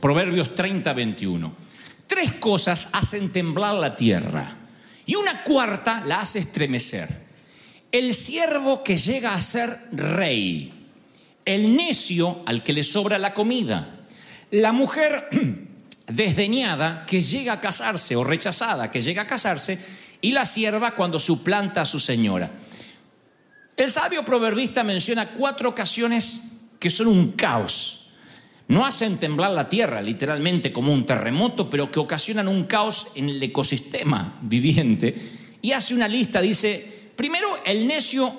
Proverbios 30, 21, tres cosas hacen temblar la tierra y una cuarta la hace estremecer. El siervo que llega a ser rey, el necio al que le sobra la comida, la mujer desdeñada que llega a casarse o rechazada que llega a casarse y la sierva cuando suplanta a su señora. El sabio proverbista menciona cuatro ocasiones que son un caos. No hacen temblar la tierra, literalmente como un terremoto, pero que ocasionan un caos en el ecosistema viviente. Y hace una lista, dice, primero el necio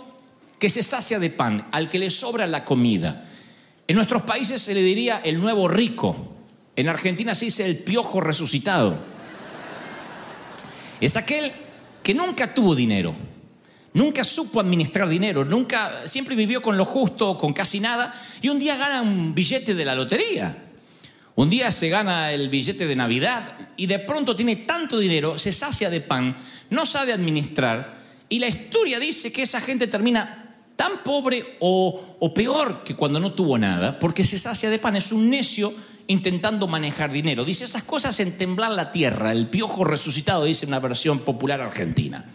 que se sacia de pan, al que le sobra la comida. En nuestros países se le diría el nuevo rico. En Argentina se dice el piojo resucitado. Es aquel que nunca tuvo dinero, Nunca supo administrar dinero, nunca, siempre vivió con lo justo, con casi nada, y un día gana un billete de la lotería. Un día se gana el billete de Navidad y de pronto tiene tanto dinero, se sacia de pan, no sabe administrar, y la historia dice que esa gente termina tan pobre o, peor que cuando no tuvo nada, porque se sacia de pan, es un necio intentando manejar dinero. Dice esas cosas en temblar la tierra, el piojo resucitado, dice una versión popular argentina.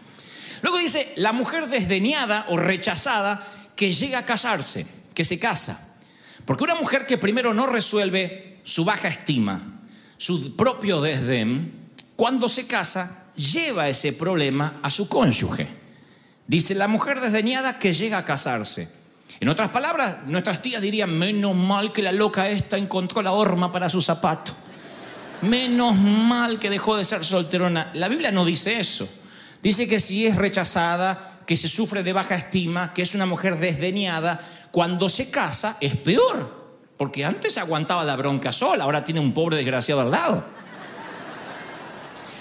Luego dice, la mujer desdeñada o rechazada que llega a casarse, que se casa. Porque una mujer que primero no resuelve su baja estima, su propio desdén, cuando se casa, lleva ese problema a su cónyuge. Dice la mujer desdeñada que llega a casarse. En otras palabras, nuestras tías dirían, menos mal que la loca esta encontró la horma para su zapato. Menos mal que dejó de ser solterona. La Biblia no dice eso. Dice que si es rechazada, que se sufre de baja estima, que es una mujer desdeñada, cuando se casa es peor, porque antes aguantaba la bronca sola, ahora tiene un pobre desgraciado al lado.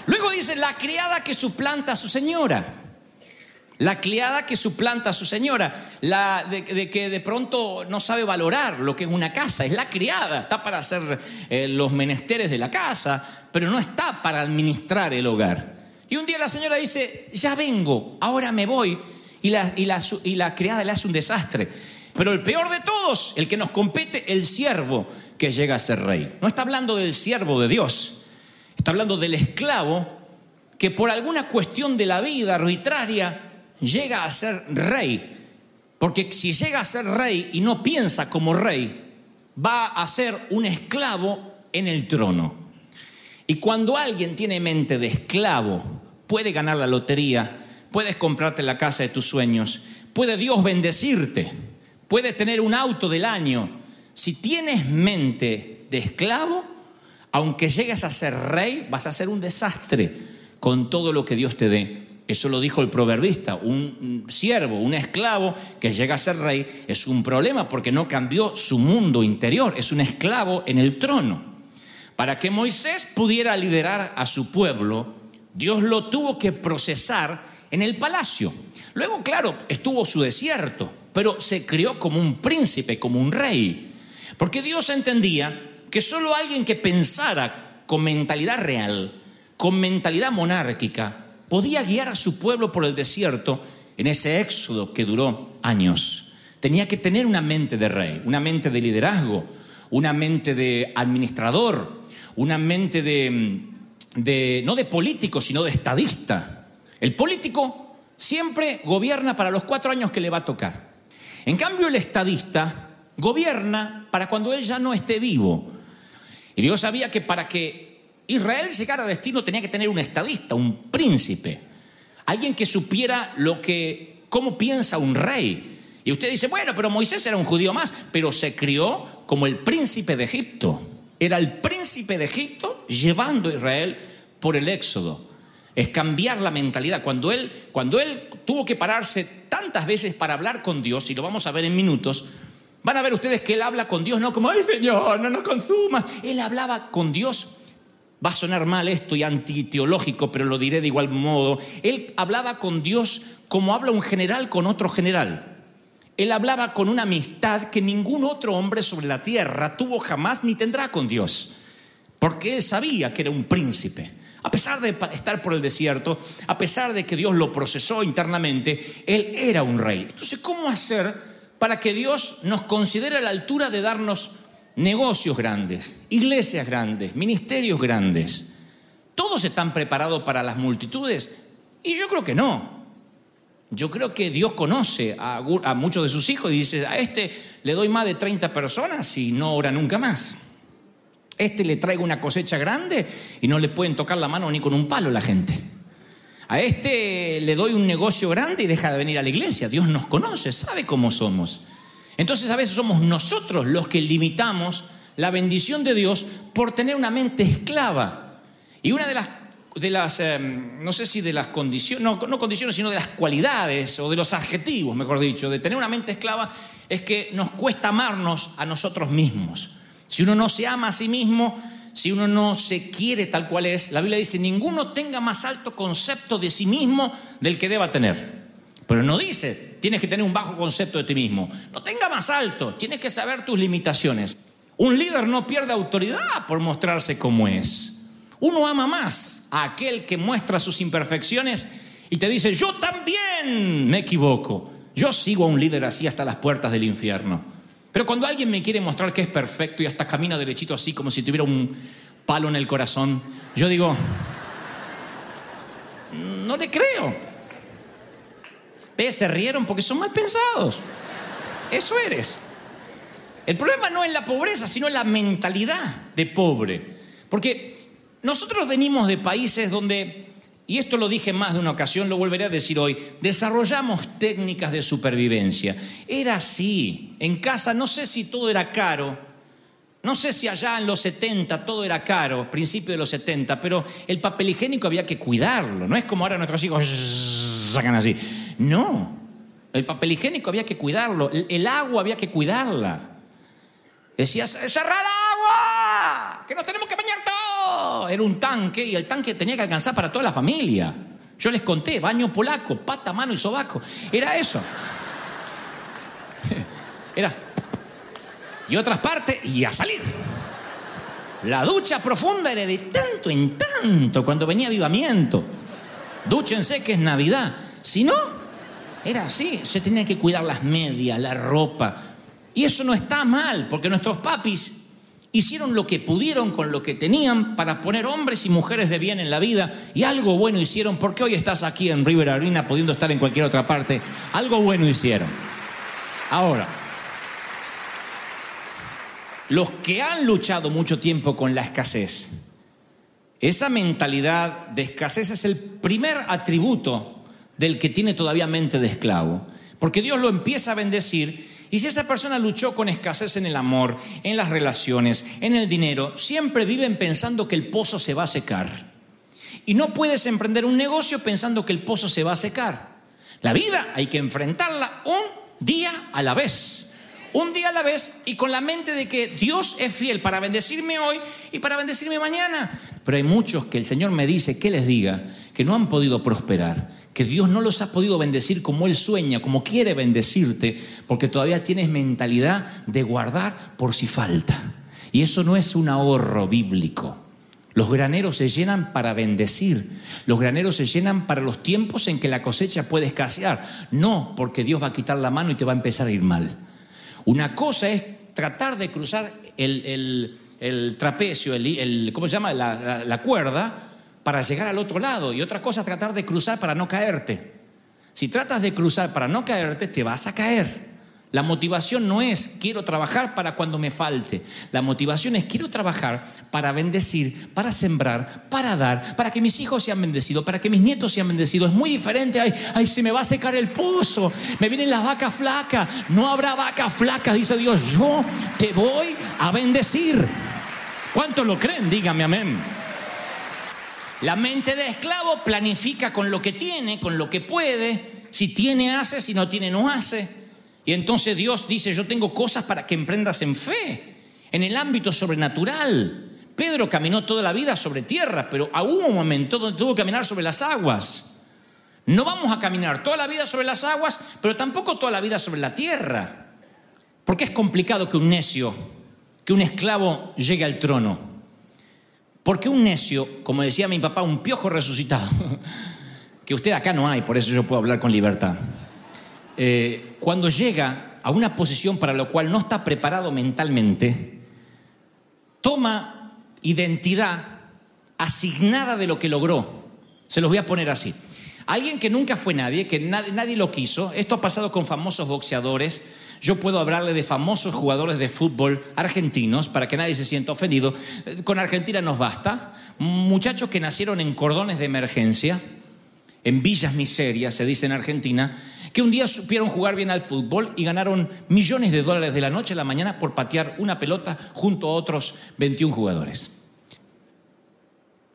Luego dice la criada que suplanta a su señora. La criada que suplanta a su señora, la de, que de pronto no sabe valorar lo que es una casa, es la criada, está para hacer eh, los menesteres de la casa, pero no está para administrar el hogar. Y un día la señora dice, ya vengo, ahora me voy. Y la, y la, y la criada le hace un desastre. Pero el peor de todos, el que nos compete, el siervo que llega a ser rey. No está hablando del siervo de Dios, está hablando del esclavo que por alguna cuestión de la vida arbitraria llega a ser rey. Porque si llega a ser rey y no piensa como rey, va a ser un esclavo en el trono. Y cuando alguien tiene mente de esclavo, puede ganar la lotería, puedes comprarte la casa de tus sueños, puede Dios bendecirte, puede tener un auto del año. Si tienes mente de esclavo, aunque llegues a ser rey, vas a ser un desastre con todo lo que Dios te dé. Eso lo dijo el proverbista, un siervo, un esclavo que llega a ser rey es un problema porque no cambió su mundo interior, es un esclavo en el trono. Para que Moisés pudiera liderar a su pueblo, Dios lo tuvo que procesar en el palacio. Luego, claro, estuvo su desierto, pero se crió como un príncipe, como un rey. Porque Dios entendía que solo alguien que pensara con mentalidad real, con mentalidad monárquica, podía guiar a su pueblo por el desierto en ese éxodo que duró años. Tenía que tener una mente de rey, una mente de liderazgo, una mente de administrador, una mente de, no de político, sino de estadista. El político siempre gobierna para los cuatro años que le va a tocar. En cambio, el estadista gobierna para cuando él ya no esté vivo. Y Dios sabía que para que Israel llegara a destino tenía que tener un estadista, un príncipe, alguien que supiera lo que, cómo piensa un rey. Y usted dice, bueno, pero Moisés era un judío más, pero se crió como el príncipe de Egipto. Era el príncipe de Egipto llevando a Israel por el éxodo. Es cambiar la mentalidad. Cuando él, cuando él tuvo que pararse tantas veces para hablar con Dios, y lo vamos a ver en minutos, van a ver ustedes que él habla con Dios, no como, ay Señor, no nos consumas. Él hablaba con Dios. Va a sonar mal esto y antiteológico, pero lo diré de igual modo. Él hablaba con Dios como habla un general con otro general. Él hablaba con una amistad que ningún otro hombre sobre la tierra tuvo jamás ni tendrá con Dios, porque él sabía que era un príncipe. A pesar de estar por el desierto, a pesar de que Dios lo procesó internamente, él era un rey. Entonces, ¿cómo hacer para que Dios nos considere a la altura de darnos negocios grandes, iglesias grandes, ministerios grandes. ¿Todos están preparados para las multitudes? Y yo creo que no. Yo creo que Dios conoce a, muchos de sus hijos y dice, a este le doy más de 30 personas y no ora nunca más. Este le traigo una cosecha grande y no le pueden tocar la mano ni con un palo la gente. A este le doy un negocio grande y deja de venir a la iglesia. Dios nos conoce, sabe cómo somos. Entonces a veces somos nosotros los que limitamos la bendición de Dios por tener una mente esclava. Y una de las, de las em, no sé si de las condiciones, no, no condiciones, sino de las cualidades o de los adjetivos, mejor dicho, de tener una mente esclava es que nos cuesta amarnos a nosotros mismos. Si uno no se ama a sí mismo, si uno no se quiere tal cual es, la Biblia dice, ninguno tenga más alto concepto de sí mismo del que deba tener. Pero no dice, tienes que tener un bajo concepto de ti mismo. No tenga más alto, tienes que saber tus limitaciones. Un líder no pierde autoridad por mostrarse como es. Uno ama más a aquel que muestra sus imperfecciones y te dice, yo también me equivoco. Yo sigo a un líder así hasta las puertas del infierno. Pero cuando alguien me quiere mostrar que es perfecto y hasta camina derechito así como si tuviera un palo en el corazón, yo digo, no le creo. ¿Ves? Se rieron porque son mal pensados. Eso eres. El problema no es la pobreza, sino la mentalidad de pobre. Porque nosotros venimos de países donde y esto lo dije más de una ocasión, lo volveré a decir hoy, desarrollamos técnicas de supervivencia. Era así. En casa no sé si todo era caro, no sé si allá en los 70 todo era caro, principio de los 70, pero el papel higiénico había que cuidarlo. No es como ahora nuestros hijos sacan así. No, el papel higiénico había que cuidarlo, el agua había que cuidarla. Decías, cerrar agua, que nos tenemos que bañar Era un tanque y el tanque tenía que alcanzar para toda la familia. Yo les conté, baño polaco, pata, mano y sobaco. Era eso. Era. Y otras partes, y a salir. La ducha profunda era de tanto en tanto cuando venía avivamiento. Dúchense que es Navidad. Si no, era así. Se tenía que cuidar las medias, la ropa, y eso no está mal, porque nuestros papis hicieron lo que pudieron con lo que tenían para poner hombres y mujeres de bien en la vida y algo bueno hicieron, porque hoy estás aquí en River Arena pudiendo estar en cualquier otra parte. Algo bueno hicieron. Ahora, los que han luchado mucho tiempo con la escasez, esa mentalidad de escasez es el primer atributo del que tiene todavía mente de esclavo, porque Dios lo empieza a bendecir y si esa persona luchó con escasez en el amor, en las relaciones, en el dinero, siempre viven pensando que el pozo se va a secar. Y no puedes emprender un negocio pensando que el pozo se va a secar. La vida hay que enfrentarla un día a la vez. Un día a la vez y con la mente de que Dios es fiel para bendecirme hoy y para bendecirme mañana. Pero hay muchos que el Señor me dice que les diga que no han podido prosperar, que Dios no los ha podido bendecir como Él sueña, como quiere bendecirte, porque todavía tienes mentalidad de guardar por si falta. Y eso no es un ahorro bíblico. Los graneros se llenan para bendecir. Los graneros se llenan para los tiempos en que la cosecha puede escasear. No porque Dios va a quitar la mano y te va a empezar a ir mal. Una cosa es tratar de cruzar el, trapecio, el, ¿cómo se llama? la cuerda para llegar al otro lado y otra cosa es tratar de cruzar para no caerte. Si tratas de cruzar para no caerte, te vas a caer. La motivación no es quiero trabajar para cuando me falte. La motivación es quiero trabajar para bendecir, para sembrar, para dar, para que mis hijos sean bendecidos, para que mis nietos sean bendecidos. Es muy diferente. Ay, ay, se me va a secar el pozo. Me vienen las vacas flacas. No habrá vacas flacas, dice Dios. Yo te voy a bendecir. ¿Cuántos lo creen? Dígame amén. La mente de esclavo planifica con lo que tiene, con lo que puede. Si tiene, hace, si no tiene, no hace. Y entonces Dios dice, yo tengo cosas para que emprendas en fe, en el ámbito sobrenatural. Pedro caminó toda la vida sobre tierra, pero hubo un momento donde tuvo que caminar sobre las aguas. No vamos a caminar toda la vida sobre las aguas, pero tampoco toda la vida sobre la tierra. Porque es complicado que un necio, que un esclavo llegue al trono. Porque un necio, como decía mi papá, un piojo resucitado, que usted acá no hay, por eso yo puedo hablar con libertad, eh, cuando llega a una posición para la cual no está preparado mentalmente, toma identidad asignada de lo que logró. Se los voy a poner así. Alguien que nunca fue nadie, que nadie, nadie, lo quiso, esto ha pasado con famosos boxeadores, yo puedo hablarle de famosos jugadores de fútbol argentinos para que nadie se sienta ofendido, con Argentina nos basta, muchachos que nacieron en cordones de emergencia, en villas miserias, se dice en Argentina, que un día supieron jugar bien al fútbol y ganaron millones de dólares de la noche a la mañana por patear una pelota junto a otros 21 jugadores.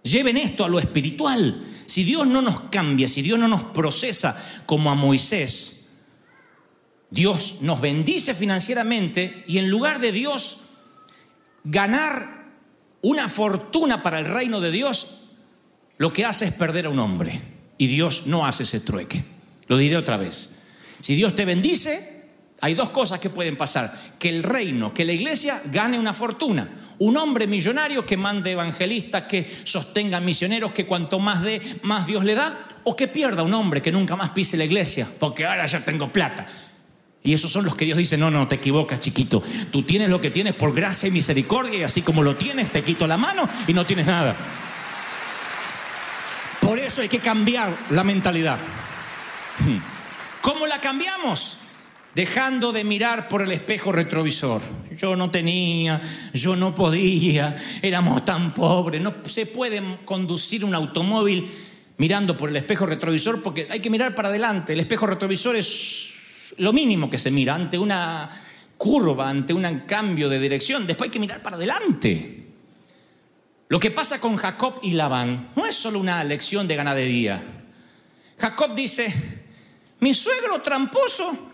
Lleven esto a lo espiritual. Si Dios no nos cambia, si Dios no nos procesa como a Moisés, Dios nos bendice financieramente y en lugar de Dios ganar una fortuna para el reino de Dios, lo que hace es perder a un hombre. Y Dios no hace ese trueque. Lo diré otra vez. Si Dios te bendice, hay dos cosas que pueden pasar. Que el reino, que la iglesia gane una fortuna. Un hombre millonario que mande evangelistas, que sostenga misioneros, que cuanto más dé, más Dios le da. O que pierda un hombre que nunca más pise la iglesia, porque ahora ya tengo plata. Y esos son los que Dios dice, no, no, te equivocas chiquito. Tú tienes lo que tienes por gracia y misericordia y así como lo tienes, te quito la mano y no tienes nada. Por eso hay que cambiar la mentalidad. ¿Cómo la cambiamos? dejando de mirar por el espejo retrovisor. Yo no tenía, yo no podía, éramos tan pobres, no se puede conducir un automóvil mirando por el espejo retrovisor porque hay que mirar para adelante. El espejo retrovisor es lo mínimo que se mira ante una curva, ante un cambio de dirección. Después hay que mirar para adelante. Lo que pasa con Jacob y Labán no es solo una lección de ganadería. Jacob dice, mi suegro tramposo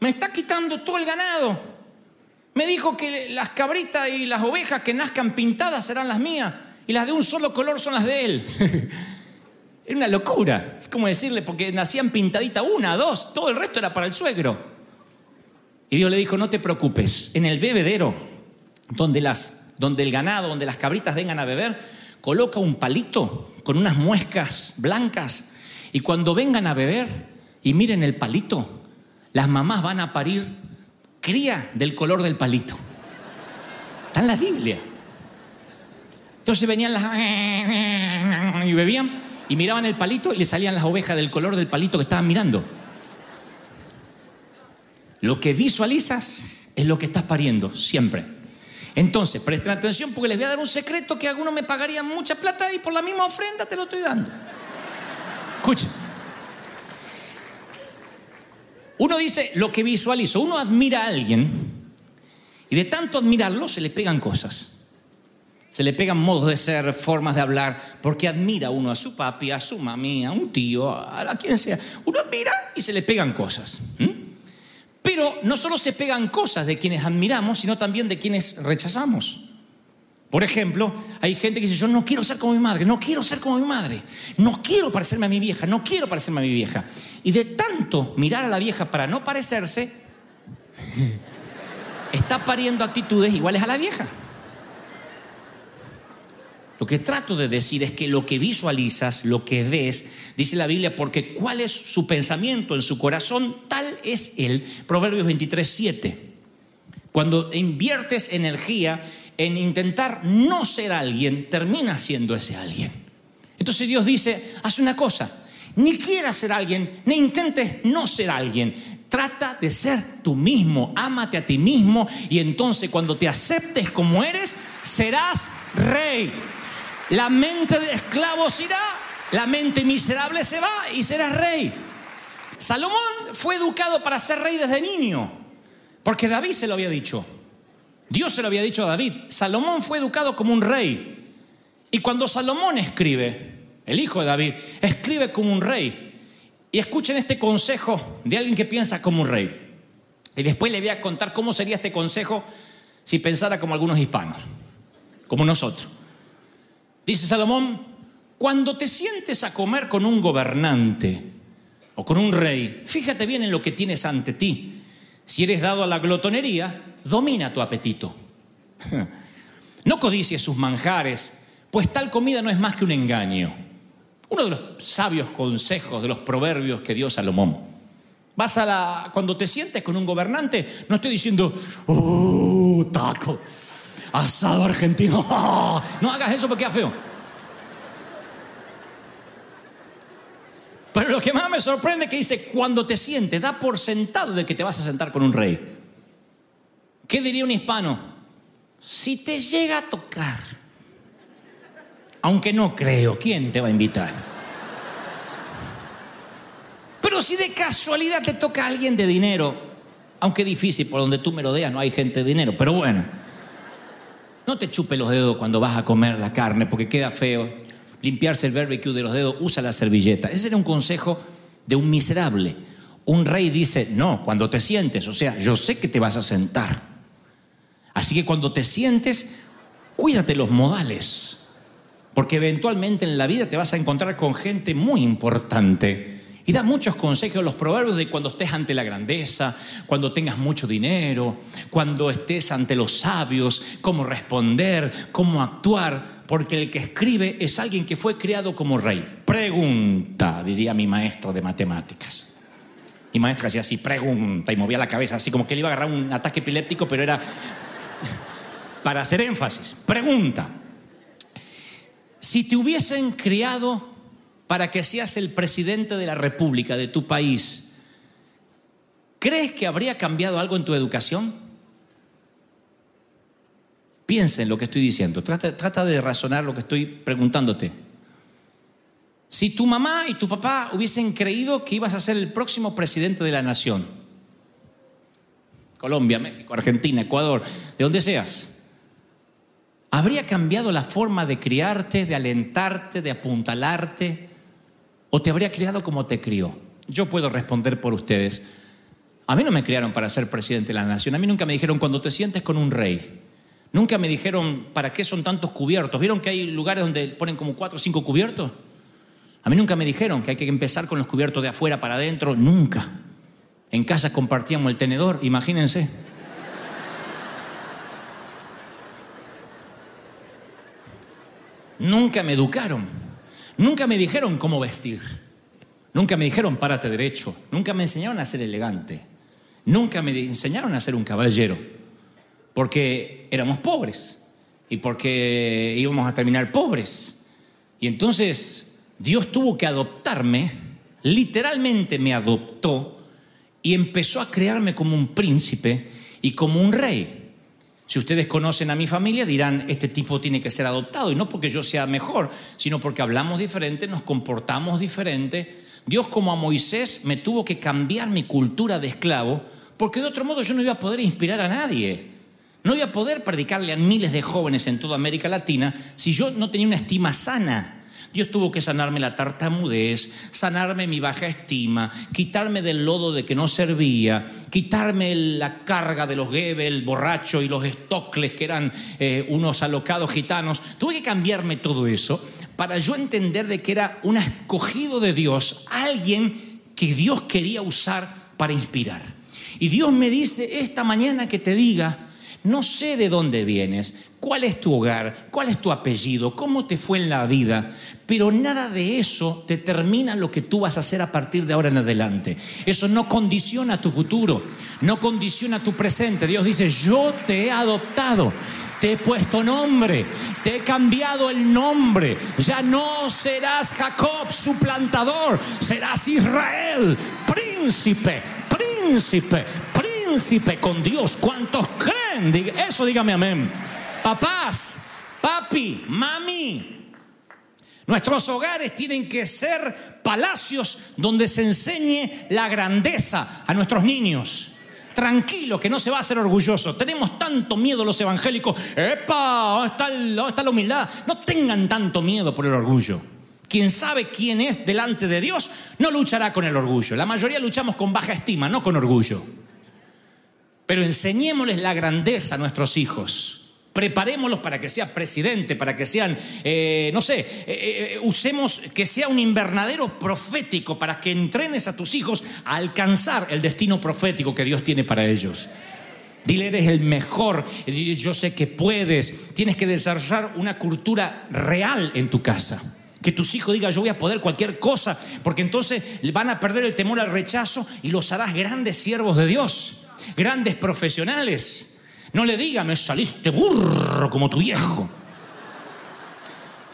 me está quitando todo el ganado. Me dijo que las cabritas y las ovejas que nazcan pintadas serán las mías y las de un solo color son las de él. era una locura. Es como decirle, porque nacían pintaditas una, dos, todo el resto era para el suegro. Y Dios le dijo, no te preocupes, en el bebedero, donde, las, donde el ganado, donde las cabritas vengan a beber, coloca un palito con unas muescas blancas y cuando vengan a beber y miren el palito, las mamás van a parir cría del color del palito. Está en la Biblia. Entonces venían las... y bebían y miraban el palito y le salían las ovejas del color del palito que estaban mirando. Lo que visualizas es lo que estás pariendo, siempre. Entonces, presten atención porque les voy a dar un secreto que algunos me pagarían mucha plata y por la misma ofrenda te lo estoy dando. Escuchen. Uno dice lo que visualizo, uno admira a alguien y de tanto admirarlo se le pegan cosas. Se le pegan modos de ser, formas de hablar, porque admira uno a su papi, a su mami, a un tío, a, quien sea. Uno admira y se le pegan cosas. Pero no solo se pegan cosas de quienes admiramos, sino también de quienes rechazamos. Por ejemplo, hay gente que dice, yo no quiero ser como mi madre, no quiero ser como mi madre, no quiero parecerme a mi vieja, no quiero parecerme a mi vieja. Y de tanto mirar a la vieja para no parecerse, está pariendo actitudes iguales a la vieja. Lo que trato de decir es que lo que visualizas, lo que ves, dice la Biblia, porque cuál es su pensamiento en su corazón, tal es él. Proverbios 23, 7. Cuando inviertes energía en intentar no ser alguien, termina siendo ese alguien. Entonces Dios dice, haz una cosa, ni quieras ser alguien, ni intentes no ser alguien. Trata de ser tú mismo, ámate a ti mismo y entonces cuando te aceptes como eres, serás rey. La mente de esclavos irá, la mente miserable se va y serás rey. Salomón fue educado para ser rey desde niño, porque David se lo había dicho. Dios se lo había dicho a David. Salomón fue educado como un rey. Y cuando Salomón escribe, el hijo de David, escribe como un rey. Y escuchen este consejo de alguien que piensa como un rey. Y después le voy a contar cómo sería este consejo si pensara como algunos hispanos, como nosotros. Dice Salomón, cuando te sientes a comer con un gobernante o con un rey, fíjate bien en lo que tienes ante ti. Si eres dado a la glotonería, domina tu apetito. No codicies sus manjares, pues tal comida no es más que un engaño. Uno de los sabios consejos de los proverbios que dio Salomón. Vas a la. Cuando te sientes con un gobernante, no estoy diciendo, ¡oh, taco! Asado argentino. No hagas eso porque es feo. Pero lo que más me sorprende es que dice, cuando te sientes, da por sentado de que te vas a sentar con un rey. ¿Qué diría un hispano? Si te llega a tocar, aunque no creo, ¿quién te va a invitar? Pero si de casualidad te toca a alguien de dinero, aunque difícil, por donde tú me lo deas, no hay gente de dinero, pero bueno, no te chupe los dedos cuando vas a comer la carne porque queda feo. Limpiarse el barbecue de los dedos, usa la servilleta. Ese era un consejo de un miserable. Un rey dice, no, cuando te sientes, o sea, yo sé que te vas a sentar. Así que cuando te sientes, cuídate los modales, porque eventualmente en la vida te vas a encontrar con gente muy importante y da muchos consejos, los proverbios de cuando estés ante la grandeza, cuando tengas mucho dinero, cuando estés ante los sabios, cómo responder, cómo actuar, porque el que escribe es alguien que fue criado como rey. Pregunta, diría mi maestro de matemáticas. Mi maestra hacía así, pregunta, y movía la cabeza así como que le iba a agarrar un ataque epiléptico, pero era para hacer énfasis. Pregunta, si te hubiesen criado para que seas el presidente de la República de tu país, ¿crees que habría cambiado algo en tu educación? Piensa en lo que estoy diciendo, trata, de razonar lo que estoy preguntándote. Si tu mamá y tu papá hubiesen creído que ibas a ser el próximo presidente de la nación, Colombia, México, Argentina, Ecuador, de donde seas, ¿habría cambiado la forma de criarte, de alentarte, de apuntalarte? ¿O te habría criado como te crió? Yo puedo responder por ustedes. A mí no me criaron para ser presidente de la nación. A mí nunca me dijeron cuando te sientes con un rey. Nunca me dijeron para qué son tantos cubiertos. ¿Vieron que hay lugares donde ponen como cuatro o cinco cubiertos? A mí nunca me dijeron que hay que empezar con los cubiertos de afuera para adentro. Nunca. En casa compartíamos el tenedor, imagínense. Nunca me educaron. Nunca me dijeron cómo vestir. Nunca me dijeron párate derecho. Nunca me enseñaron a ser elegante. Nunca me enseñaron a ser un caballero. Porque éramos pobres. Y porque íbamos a terminar pobres. Y entonces Dios tuvo que adoptarme. Literalmente me adoptó. Y empezó a crearme como un príncipe y como un rey. Si ustedes conocen a mi familia dirán, este tipo tiene que ser adoptado, y no porque yo sea mejor, sino porque hablamos diferente, nos comportamos diferente. Dios como a Moisés me tuvo que cambiar mi cultura de esclavo, porque de otro modo yo no iba a poder inspirar a nadie. No iba a poder predicarle a miles de jóvenes en toda América Latina si yo no tenía una estima sana. Dios tuvo que sanarme la tartamudez, sanarme mi baja estima, quitarme del lodo de que no servía, quitarme la carga de los Gebel, borracho y los estocles que eran eh, unos alocados gitanos. Tuve que cambiarme todo eso para yo entender de que era un escogido de Dios, alguien que Dios quería usar para inspirar. Y Dios me dice esta mañana que te diga, no sé de dónde vienes, cuál es tu hogar, cuál es tu apellido, cómo te fue en la vida, pero nada de eso determina lo que tú vas a hacer a partir de ahora en adelante. Eso no condiciona tu futuro, no condiciona tu presente. Dios dice, yo te he adoptado. Te he puesto nombre, te he cambiado el nombre. Ya no serás Jacob, suplantador, serás Israel, príncipe, príncipe, príncipe con Dios. ¿Cuántos creen? Eso dígame amén. Papás, papi, mami, nuestros hogares tienen que ser palacios donde se enseñe la grandeza a nuestros niños. Tranquilo, que no se va a hacer orgulloso. Tenemos tanto miedo los evangélicos. ¡Epa! ¿Dónde está, ¿Dónde está la humildad? No tengan tanto miedo por el orgullo. Quien sabe quién es delante de Dios no luchará con el orgullo. La mayoría luchamos con baja estima, no con orgullo. Pero enseñémosles la grandeza a nuestros hijos. Preparémoslos para que sea presidente, para que sean, eh, no sé, eh, eh, usemos que sea un invernadero profético para que entrenes a tus hijos a alcanzar el destino profético que Dios tiene para ellos. Dile, eres el mejor, yo sé que puedes. Tienes que desarrollar una cultura real en tu casa Que tus hijos digan, yo voy a poder cualquier cosa, porque entonces van a perder el temor al rechazo y los harás grandes siervos de Dios, grandes profesionales. No le diga, me saliste burro como tu viejo.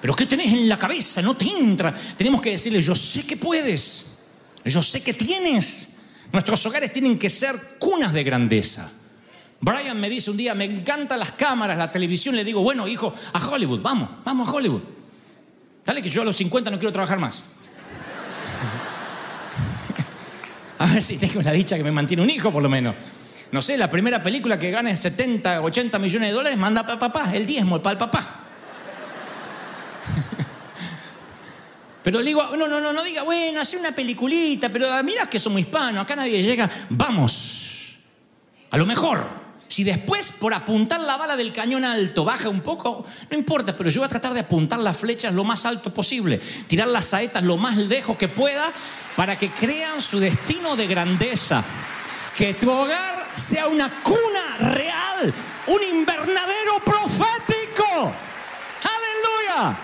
Pero ¿qué tenés en la cabeza? No te entra. Tenemos que decirle, yo sé que puedes, yo sé que tienes. Nuestros hogares tienen que ser cunas de grandeza. Brian me dice un día, me encantan las cámaras, la televisión. Le digo, bueno, hijo, a Hollywood, vamos, vamos a Hollywood. Dale que yo a los 50 no quiero trabajar más. a ver si tengo la dicha que me mantiene un hijo, por lo menos. No sé, la primera película que gane 70, 80 millones de dólares, manda para papá, el diezmo, para el papá. Pero le digo, no, no, no, no diga, bueno, hace una peliculita, pero mira que somos hispanos, acá nadie llega. Vamos, a lo mejor. Si después, por apuntar la bala del cañón alto, baja un poco, no importa, pero yo voy a tratar de apuntar las flechas lo más alto posible, tirar las saetas lo más lejos que pueda, para que crean su destino de grandeza. Que tu hogar sea una cuna real, un invernadero profético. Aleluya.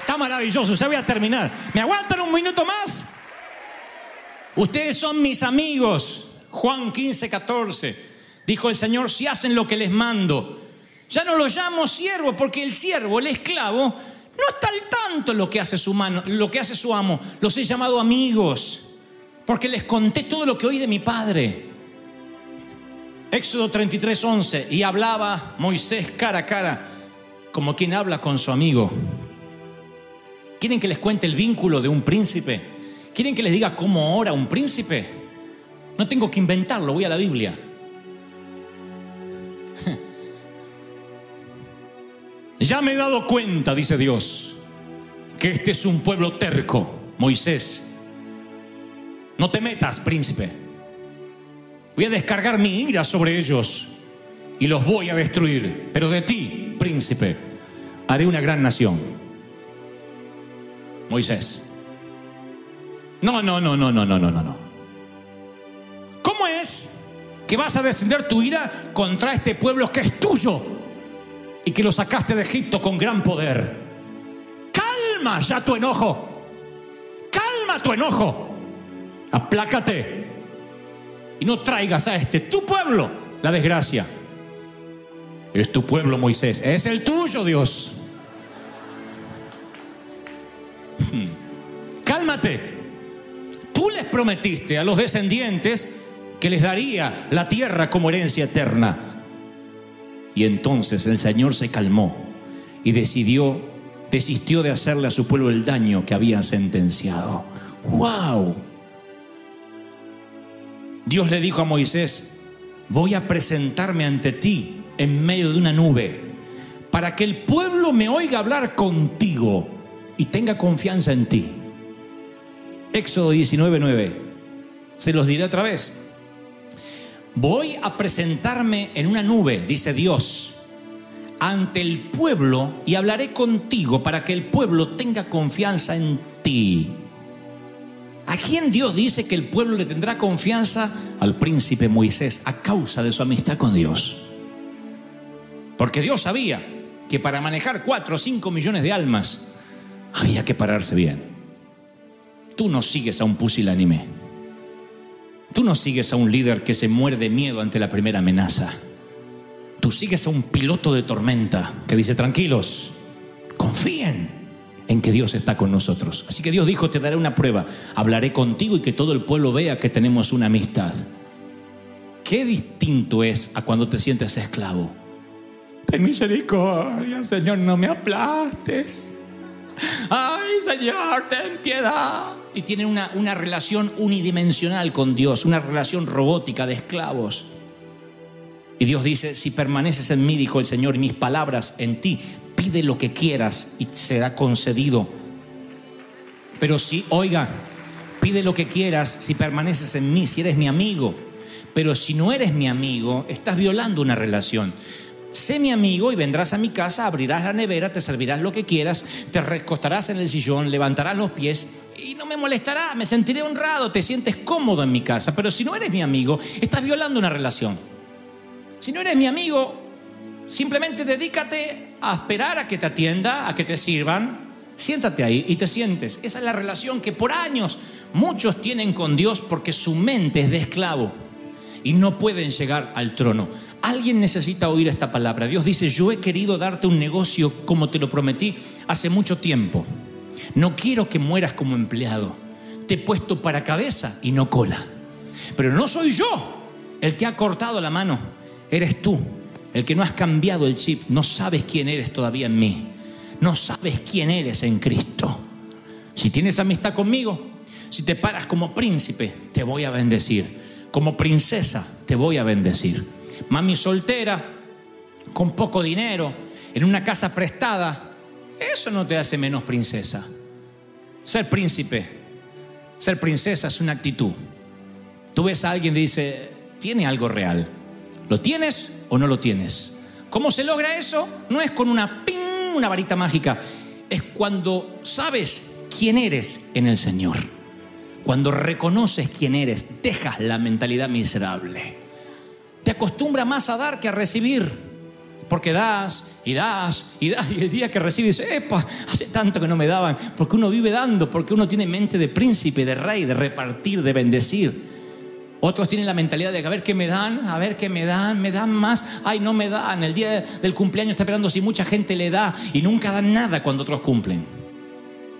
Está maravilloso, ya voy a terminar. ¿Me aguantan un minuto más? Ustedes son mis amigos. Juan 15, 14. Dijo el Señor, si hacen lo que les mando. Ya no lo llamo siervo porque el siervo, el esclavo, no está al tanto lo que hace su mano, lo que hace su amo. Los he llamado amigos porque les conté todo lo que oí de mi padre. Éxodo 33, 11. Y hablaba Moisés cara a cara como quien habla con su amigo. ¿Quieren que les cuente el vínculo de un príncipe? ¿Quieren que les diga cómo ora un príncipe? No tengo que inventarlo, voy a la Biblia. Ya me he dado cuenta, dice Dios, que este es un pueblo terco, Moisés. No te metas, príncipe. Voy a descargar mi ira sobre ellos y los voy a destruir. Pero de ti, príncipe, haré una gran nación. Moisés. No, no, no, no, no, no, no, no. ¿Cómo es que vas a descender tu ira contra este pueblo que es tuyo y que lo sacaste de Egipto con gran poder? Calma ya tu enojo. Calma tu enojo. Aplácate. Y no traigas a este tu pueblo la desgracia. Es tu pueblo, Moisés. Es el tuyo, Dios. Cálmate. Tú les prometiste a los descendientes que les daría la tierra como herencia eterna. Y entonces el Señor se calmó y decidió, desistió de hacerle a su pueblo el daño que había sentenciado. ¡Wow! Dios le dijo a Moisés, voy a presentarme ante ti en medio de una nube para que el pueblo me oiga hablar contigo y tenga confianza en ti. Éxodo 19:9. Se los diré otra vez. Voy a presentarme en una nube, dice Dios, ante el pueblo y hablaré contigo para que el pueblo tenga confianza en ti. ¿A quién Dios dice que el pueblo le tendrá confianza? Al príncipe Moisés, a causa de su amistad con Dios. Porque Dios sabía que para manejar cuatro o cinco millones de almas, había que pararse bien. Tú no sigues a un pusilánime. Tú no sigues a un líder que se muere de miedo ante la primera amenaza. Tú sigues a un piloto de tormenta que dice, tranquilos, confíen en que Dios está con nosotros. Así que Dios dijo, te daré una prueba, hablaré contigo y que todo el pueblo vea que tenemos una amistad. Qué distinto es a cuando te sientes esclavo. Ten misericordia, Señor, no me aplastes ay Señor, ten piedad. Y tienen una, una relación unidimensional con Dios, una relación robótica de esclavos. Y Dios dice, si permaneces en mí, dijo el Señor, y mis palabras en ti, pide lo que quieras y será concedido. Pero si, oiga, pide lo que quieras si permaneces en mí, si eres mi amigo. Pero si no eres mi amigo, estás violando una relación sé mi amigo y vendrás a mi casa, abrirás la nevera, te servirás lo que quieras, te recostarás en el sillón, levantarás los pies y no me molestará, me sentiré honrado, te sientes cómodo en mi casa. Pero si no eres mi amigo, estás violando una relación. Si no eres mi amigo, simplemente dedícate a esperar a que te atienda, a que te sirvan, Siéntate ahí y te sientes. Esa es la relación que por años muchos tienen con Dios porque su mente es de esclavo y no pueden llegar al trono. Alguien necesita oír esta palabra. Dios dice, yo he querido darte un negocio como te lo prometí hace mucho tiempo. No quiero que mueras como empleado. Te he puesto para cabeza y no cola. Pero no soy yo el que ha cortado la mano. Eres tú, el que no has cambiado el chip. No sabes quién eres todavía en mí no sabes quién eres en Cristo. Si tienes amistad conmigo, si te paras como príncipe, te voy a bendecir. Como princesa, te voy a bendecir. Mami soltera, con poco dinero, en una casa prestada, eso no te hace menos princesa. Ser príncipe, ser princesa es una actitud. Tú ves a alguien y dice, tiene algo real. ¿Lo tienes o no lo tienes? ¿Cómo se logra eso? No es con una ping una varita mágica, es cuando sabes quién eres en el Señor. Cuando reconoces quién eres, dejas la mentalidad miserable. Te acostumbra más a dar que a recibir. Porque das y das y das y el día que recibes, epa, hace tanto que no me daban. Porque uno vive dando, porque uno tiene mente de príncipe, de rey, de repartir, de bendecir. Otros tienen la mentalidad de a ver qué me dan, a ver qué me dan, me dan más, ay, no me dan. El día del cumpleaños está esperando si mucha gente le da y nunca dan nada cuando otros cumplen.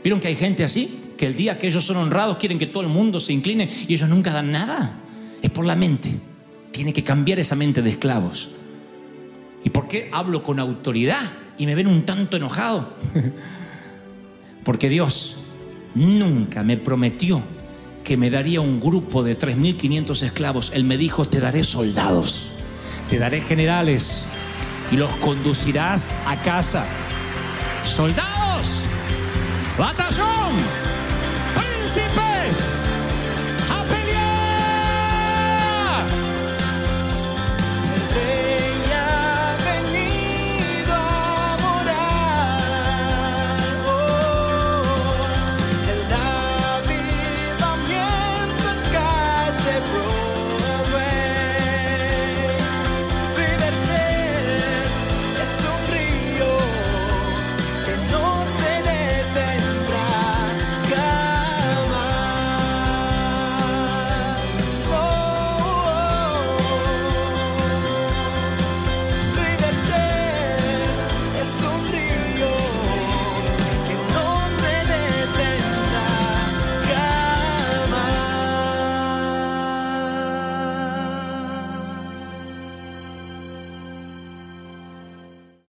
¿Vieron que hay gente así? Que el día que ellos son honrados quieren que todo el mundo se incline y ellos nunca dan nada. Es por la mente. Tiene que cambiar esa mente de esclavos. ¿Y por qué hablo con autoridad y me ven un tanto enojado? Porque Dios nunca me prometió que me daría un grupo de 3.500 esclavos. Él me dijo, te daré soldados, te daré generales y los conducirás a casa. Soldados, batallón, príncipes,